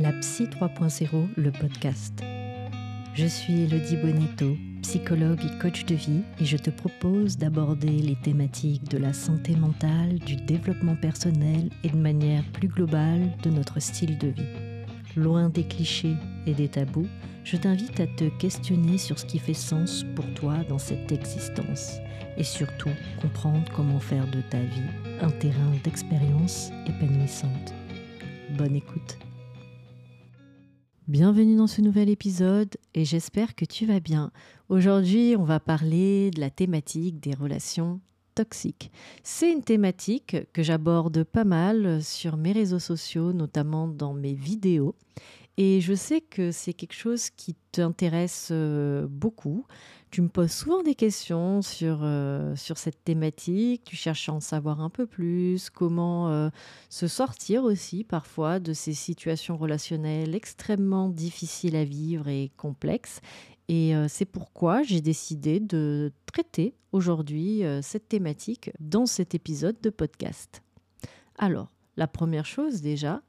La Psy 3.0, le podcast. Je suis Elodie Bonetto, psychologue et coach de vie, et je te propose d'aborder les thématiques de la santé mentale, du développement personnel et de manière plus globale de notre style de vie. Loin des clichés et des tabous, je t'invite à te questionner sur ce qui fait sens pour toi dans cette existence et surtout comprendre comment faire de ta vie un terrain d'expérience épanouissante. Bonne écoute. Bienvenue dans ce nouvel épisode et j'espère que tu vas bien. Aujourd'hui, on va parler de la thématique des relations toxiques. C'est une thématique que j'aborde pas mal sur mes réseaux sociaux, notamment dans mes vidéos. Et je sais que c'est quelque chose qui t'intéresse euh, beaucoup. Tu me poses souvent des questions sur, euh, sur cette thématique, tu cherches à en savoir un peu plus, comment euh, se sortir aussi parfois de ces situations relationnelles extrêmement difficiles à vivre et complexes. Et c'est pourquoi j'ai décidé de traiter aujourd'hui cette thématique dans cet épisode de podcast. Alors, la première chose déjà,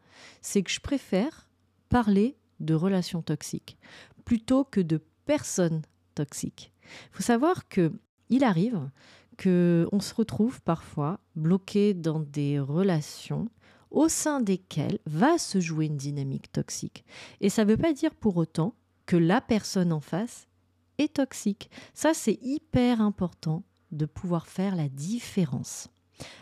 c'est que je préfère parler de relations toxiques plutôt que de personnes toxiques. Il faut savoir que il arrive que on se retrouve parfois bloqué dans des relations au sein desquelles va se jouer une dynamique toxique. Et ça ne veut pas dire pour autant que la personne en face est toxique. Ça, c'est hyper important de pouvoir faire la différence.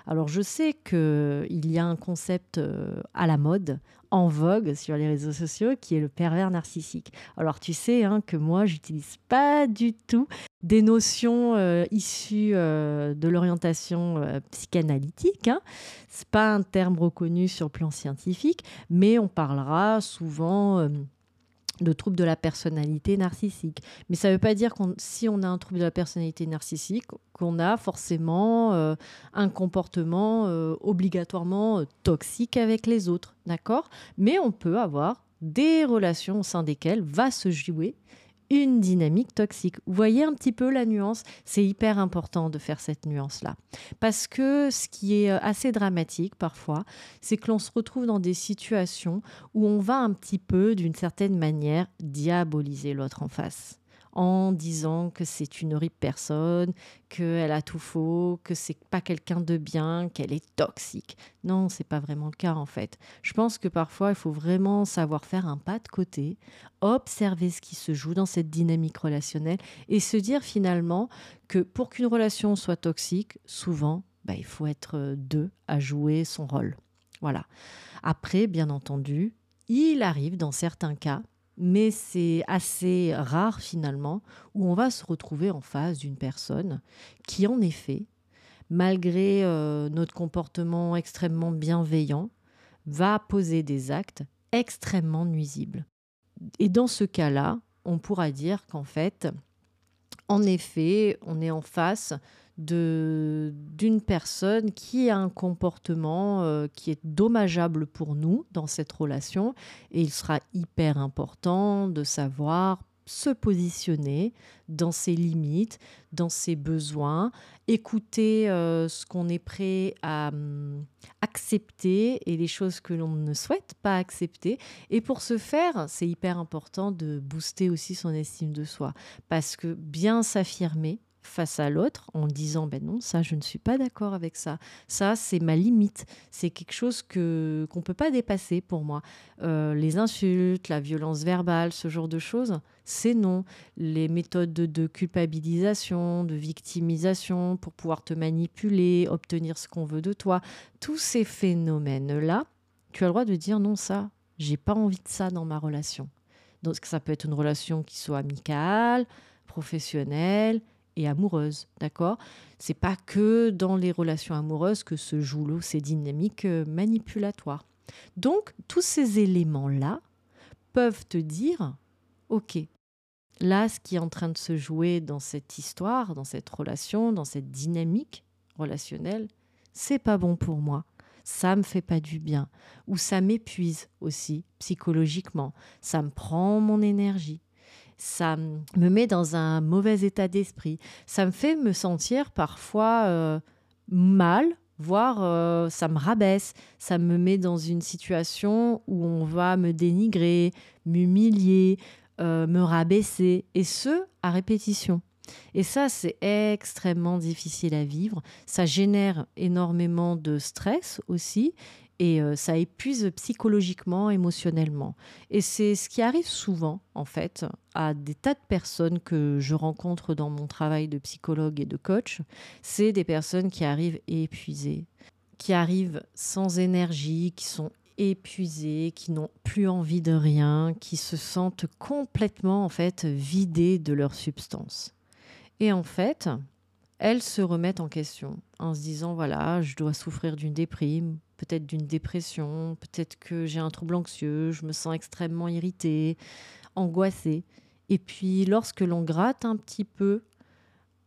Alors je sais qu'il y a un concept euh, à la mode, en vogue sur les réseaux sociaux, qui est le pervers narcissique. Alors tu sais hein, que moi, j'utilise pas du tout des notions euh, issues euh, de l'orientation psychanalytique. Hein. C'est pas un terme reconnu sur le plan scientifique, mais on parlera souvent de troubles de la personnalité narcissique. Mais ça ne veut pas dire que si on a un trouble de la personnalité narcissique, qu'on a forcément euh, un comportement euh, obligatoirement euh, toxique avec les autres, d'accord? Mais on peut avoir des relations au sein desquelles va se jouer une dynamique toxique. Vous voyez un petit peu la nuance? C'est hyper important de faire cette nuance-là. Parce que ce qui est euh, assez dramatique parfois, c'est que l'on se retrouve dans des situations où on va un petit peu, d'une certaine manière, diaboliser l'autre en face en disant que c'est une horrible personne, qu'elle a tout faux, que c'est pas quelqu'un de bien, qu'elle est toxique. Non, c'est pas vraiment le cas en fait. Je pense que parfois il faut vraiment savoir faire un pas de côté, observer ce qui se joue dans cette dynamique relationnelle et se dire finalement que pour qu'une relation soit toxique, souvent, bah, il faut être euh, deux à jouer son rôle. Voilà. Après, bien entendu, il arrive dans certains cas mais c'est assez rare finalement où on va se retrouver en face d'une personne qui en effet, malgré euh, notre comportement extrêmement bienveillant, va poser des actes extrêmement nuisibles. Et dans ce cas-là, on pourra dire qu'en fait, en effet, on est en face d'une personne qui a un comportement euh, qui est dommageable pour nous dans cette relation et il sera hyper important de savoir se positionner dans ses limites, dans ses besoins, écouter euh, ce qu'on est prêt à hum, accepter et les choses que l'on ne souhaite pas accepter. Et pour ce faire, c'est hyper important de booster aussi son estime de soi parce que bien s'affirmer, face à l'autre en disant ben non ça je ne suis pas d'accord avec ça. Ça c'est ma limite. C'est quelque chose que qu'on peut pas dépasser pour moi. Euh, les insultes la violence verbale ce genre de choses c'est non. Les méthodes de, culpabilisation de victimisation pour pouvoir te manipuler obtenir ce qu'on veut de toi tous ces phénomènes là tu as le droit de dire non ça j'ai pas envie de ça dans ma relation. Donc ça peut être une relation qui soit amicale professionnelle et amoureuse, d'accord? C'est pas que dans les relations amoureuses que se jouent ces dynamiques euh, manipulatoires. Donc, tous ces éléments-là peuvent te dire, OK, là, ce qui est en train de se jouer dans cette histoire, dans cette relation, dans cette dynamique relationnelle, c'est pas bon pour moi. Ça me fait pas du bien. Ou ça m'épuise aussi psychologiquement. Ça me prend mon énergie ça me met dans un mauvais état d'esprit. Ça me fait me sentir parfois euh, mal voire euh, ça me rabaisse, ça me met dans une situation où on va me dénigrer, m'humilier, euh, me rabaisser, et ce, à répétition. Et ça, c'est extrêmement difficile à vivre. Ça génère énormément de stress aussi. Et euh, ça épuise psychologiquement, émotionnellement. Et c'est ce qui arrive souvent, en fait, à des tas de personnes que je rencontre dans mon travail de psychologue et de coach. C'est des personnes qui arrivent épuisées, qui arrivent sans énergie, qui sont épuisées, qui n'ont plus envie de rien, qui se sentent complètement, en fait, vidées de leur substance. Et en fait, elles se remettent en question en se disant voilà, je dois souffrir d'une déprime, peut-être d'une dépression, peut-être que j'ai un trouble anxieux, je me sens extrêmement irritée, angoissée. Et puis lorsque l'on gratte un petit peu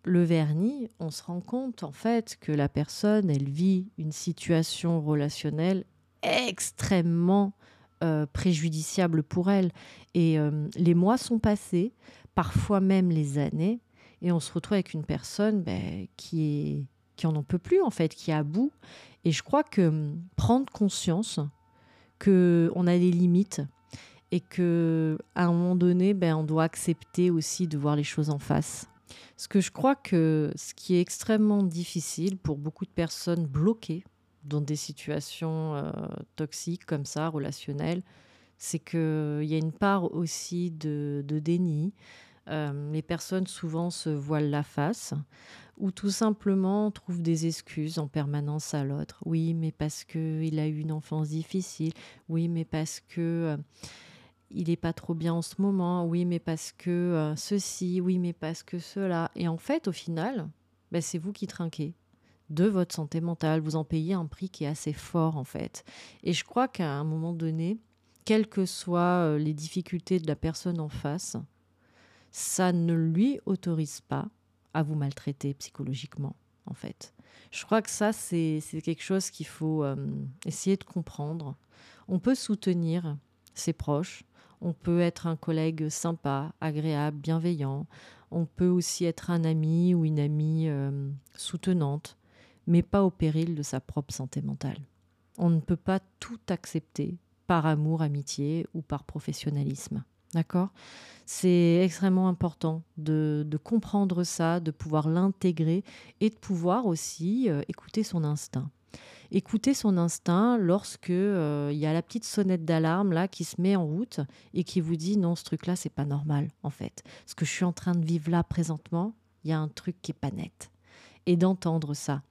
le vernis, on se rend compte en fait que la personne, elle vit une situation relationnelle extrêmement euh, préjudiciable pour elle. Et euh, les mois sont passés, parfois même les années, et on se retrouve avec une personne ben, qui est qui en en peut plus en fait, qui est à bout. Et je crois que hum, prendre conscience que on a des limites et que à un moment donné, ben, on doit accepter aussi de voir les choses en face. Ce que je crois que ce qui est extrêmement difficile pour beaucoup de personnes bloquées dans des situations euh, toxiques comme ça, relationnelles, c'est qu'il y a une part aussi de, de déni, euh, les personnes souvent se voilent la face ou tout simplement trouvent des excuses en permanence à l'autre. Oui, mais parce qu'il a eu une enfance difficile. Oui, mais parce que euh, il n'est pas trop bien en ce moment. Oui, mais parce que euh, ceci. Oui, mais parce que cela. Et en fait, au final, ben, c'est vous qui trinquez de votre santé mentale. Vous en payez un prix qui est assez fort, en fait. Et je crois qu'à un moment donné, quelles que soient les difficultés de la personne en face, ça ne lui autorise pas à vous maltraiter psychologiquement, en fait. Je crois que ça, c'est quelque chose qu'il faut euh, essayer de comprendre. On peut soutenir ses proches, on peut être un collègue sympa, agréable, bienveillant, on peut aussi être un ami ou une amie euh, soutenante, mais pas au péril de sa propre santé mentale. On ne peut pas tout accepter par amour, amitié ou par professionnalisme. D'accord? C'est extrêmement important de, comprendre ça, de pouvoir l'intégrer et de pouvoir aussi euh, écouter son instinct. Écouter son instinct lorsque euh, il y a la petite sonnette d'alarme là qui se met en route et qui vous dit non ce truc là c'est pas normal en fait. Ce que je suis en train de vivre là présentement, il y a un truc qui est pas net. Et d'entendre ça.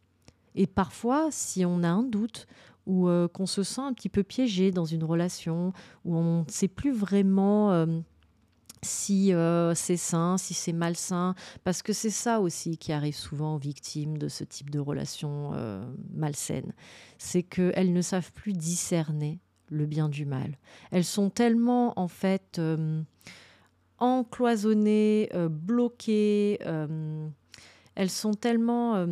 Et parfois, si on a un doute ou euh, qu'on se sent un petit peu piégé dans une relation, où on ne sait plus vraiment euh, si euh, c'est sain, si c'est malsain, parce que c'est ça aussi qui arrive souvent aux victimes de ce type de relation malsaine, c'est qu'elles ne savent plus discerner le bien du mal. Elles sont tellement en fait encloisonnées, bloquées, elles sont tellement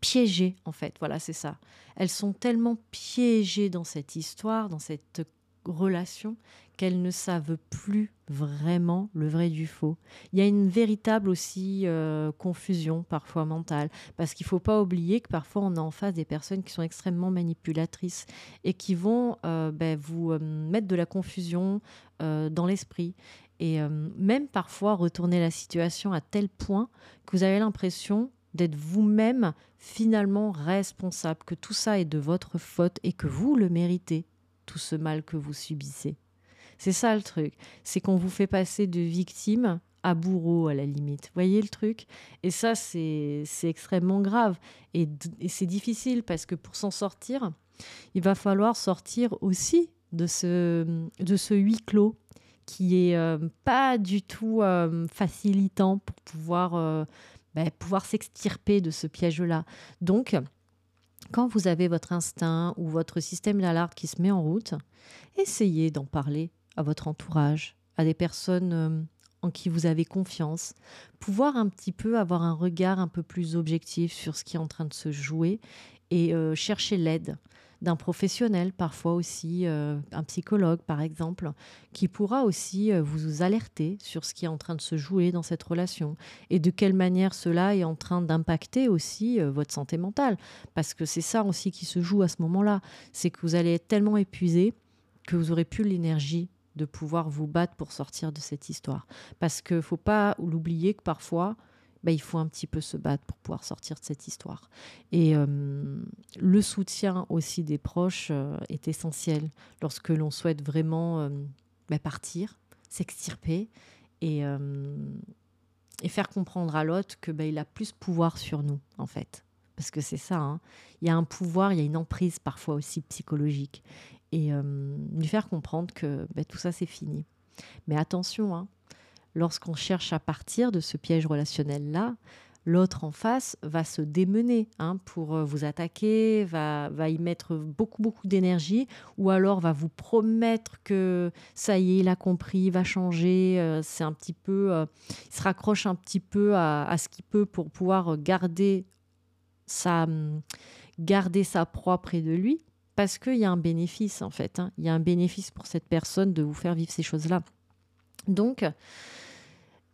piégées en fait, voilà c'est ça. Elles sont tellement piégées dans cette histoire, dans cette relation, qu'elles ne savent plus vraiment le vrai du faux. Il y a une véritable aussi euh, confusion parfois mentale, parce qu'il ne faut pas oublier que parfois on a en face des personnes qui sont extrêmement manipulatrices et qui vont euh, ben, vous euh, mettre de la confusion dans l'esprit. Et même parfois retourner la situation à tel point que vous avez l'impression d'être vous-même finalement responsable, que tout ça est de votre faute et que vous le méritez, tout ce mal que vous subissez. C'est ça le truc, c'est qu'on vous fait passer de victime à bourreau à la limite. Voyez le truc? Et ça, c'est extrêmement grave. Et, c'est difficile parce que pour s'en sortir, il va falloir sortir aussi de ce, de ce huis clos qui est euh, pas du tout euh, facilitant pour pouvoir euh, ben, pouvoir s'extirper de ce piège-là. Donc, quand vous avez votre instinct ou votre système d'alarme qui se met en route, essayez d'en parler à votre entourage, à des personnes euh, en qui vous avez confiance, pouvoir un petit peu avoir un regard un peu plus objectif sur ce qui est en train de se jouer et euh, chercher l'aide d'un professionnel, parfois aussi euh, un psychologue par exemple, qui pourra aussi euh, vous alerter sur ce qui est en train de se jouer dans cette relation et de quelle manière cela est en train d'impacter aussi euh, votre santé mentale. Parce que c'est ça aussi qui se joue à ce moment-là, c'est que vous allez être tellement épuisé que vous aurez plus l'énergie de pouvoir vous battre pour sortir de cette histoire. Parce qu'il ne faut pas l'oublier que parfois, bah, il faut un petit peu se battre pour pouvoir sortir de cette histoire. Et euh, le soutien aussi des proches euh, est essentiel lorsque l'on souhaite vraiment euh, bah, partir, s'extirper et, faire comprendre à l'autre que bah, a plus pouvoir sur nous, en fait. Parce que c'est ça, hein. il y a un pouvoir, il y a une emprise parfois aussi psychologique. Et lui faire comprendre que tout ça, c'est fini. Mais attention, hein, lorsqu'on cherche à partir de ce piège relationnel-là, l'autre en face va se démener hein, pour euh, vous attaquer, va, va y mettre beaucoup, beaucoup d'énergie, ou alors va vous promettre que ça y est, il a compris, il va changer, euh, c'est un petit peu, euh, il se raccroche un petit peu à, ce qu'il peut pour pouvoir garder sa, garder sa proie près de lui, parce qu'il y a un bénéfice en fait, hein. il y a un bénéfice pour cette personne de vous faire vivre ces choses-là. Donc,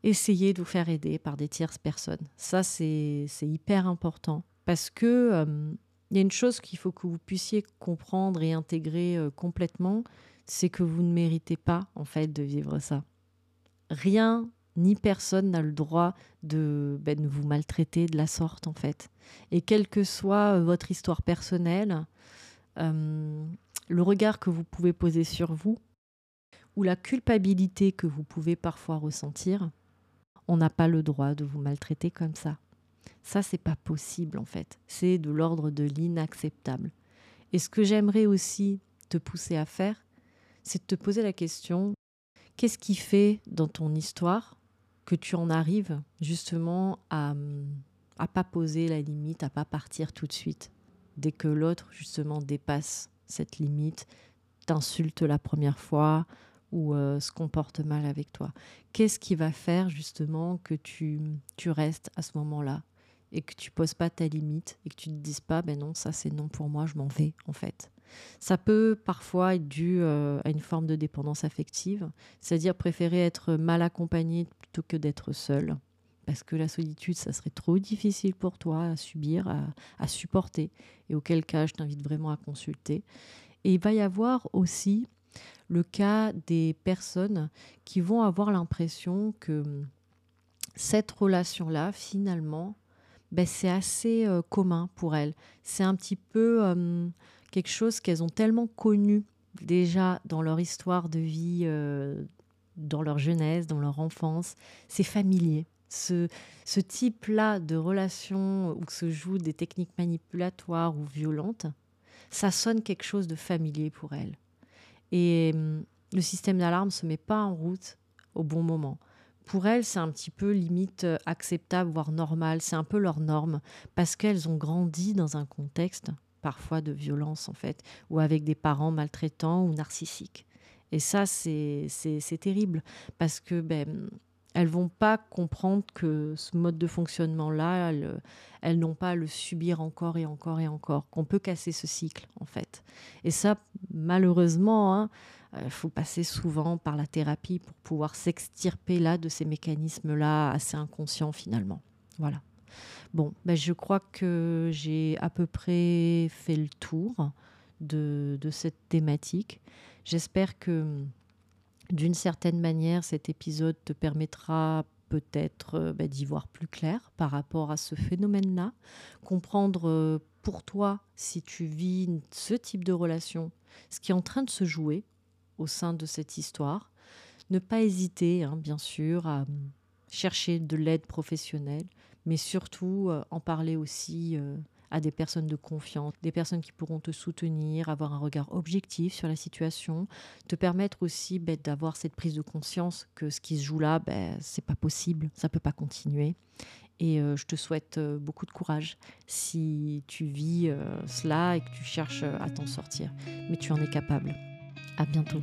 essayez de vous faire aider par des tierces personnes. Ça, c'est hyper important parce que euh, y a une chose qu'il faut que vous puissiez comprendre et intégrer euh, complètement, c'est que vous ne méritez pas en fait de vivre ça. Rien ni personne n'a le droit de, ben, vous maltraiter de la sorte en fait. Et quelle que soit euh, votre histoire personnelle, le regard que vous pouvez poser sur vous ou la culpabilité que vous pouvez parfois ressentir, on n'a pas le droit de vous maltraiter comme ça. Ça, c'est pas possible en fait. C'est de l'ordre de l'inacceptable. Et ce que j'aimerais aussi te pousser à faire, c'est de te poser la question qu'est-ce qui fait dans ton histoire que tu en arrives justement à à pas poser la limite, à pas partir tout de suite? Dès que l'autre justement dépasse cette limite, t'insulte la première fois ou euh, se comporte mal avec toi. Qu'est-ce qui va faire justement que tu, tu restes à ce moment-là et que tu poses pas ta limite et que tu te dises pas ben non ça c'est non pour moi je m'en vais en fait. Ça peut parfois être dû euh, à une forme de dépendance affective c'est-à-dire préférer être mal accompagné plutôt que d'être seul parce que la solitude ça serait trop difficile pour toi à subir à, à supporter et auquel cas je t'invite vraiment à consulter. Et il va y avoir aussi le cas des personnes qui vont avoir l'impression que hum, cette relation-là, finalement, ben, c'est assez euh, commun pour elles. C'est un petit peu hum, quelque chose qu'elles ont tellement connu déjà dans leur histoire de vie, euh, dans leur jeunesse, dans leur enfance. C'est familier. Ce, ce type-là de relation où se jouent des techniques manipulatoires ou violentes, ça sonne quelque chose de familier pour elles. Et hum, le système d'alarme se met pas en route au bon moment. Pour elles, c'est un petit peu limite euh, acceptable, voire normal. C'est un peu leur norme parce qu'elles ont grandi dans un contexte parfois de violence en fait, ou avec des parents maltraitants ou narcissiques. Et ça, c'est terrible parce que ben, elles vont pas comprendre que ce mode de fonctionnement-là, elles, n'ont pas à le subir encore et encore et encore, qu'on peut casser ce cycle en fait. Et ça, malheureusement, il hein, euh, faut passer souvent par la thérapie pour pouvoir s'extirper là de ces mécanismes-là assez inconscients finalement. Voilà. Bon, ben je crois que j'ai à peu près fait le tour de, de cette thématique. J'espère que d'une certaine manière, cet épisode te permettra peut-être euh, bah, d'y voir plus clair par rapport à ce phénomène-là, comprendre euh, pour toi, si tu vis ce type de relation, ce qui est en train de se jouer au sein de cette histoire. Ne pas hésiter, hein, bien sûr, à hum, chercher de l'aide professionnelle, mais surtout euh, en parler aussi à des personnes de confiance, des personnes qui pourront te soutenir, avoir un regard objectif sur la situation, te permettre aussi ben, d'avoir cette prise de conscience que ce qui se joue là, ben, c'est pas possible, ça peut pas continuer. Et euh, je te souhaite euh, beaucoup de courage si tu vis euh, cela et que tu cherches à t'en sortir. Mais tu en es capable. À bientôt.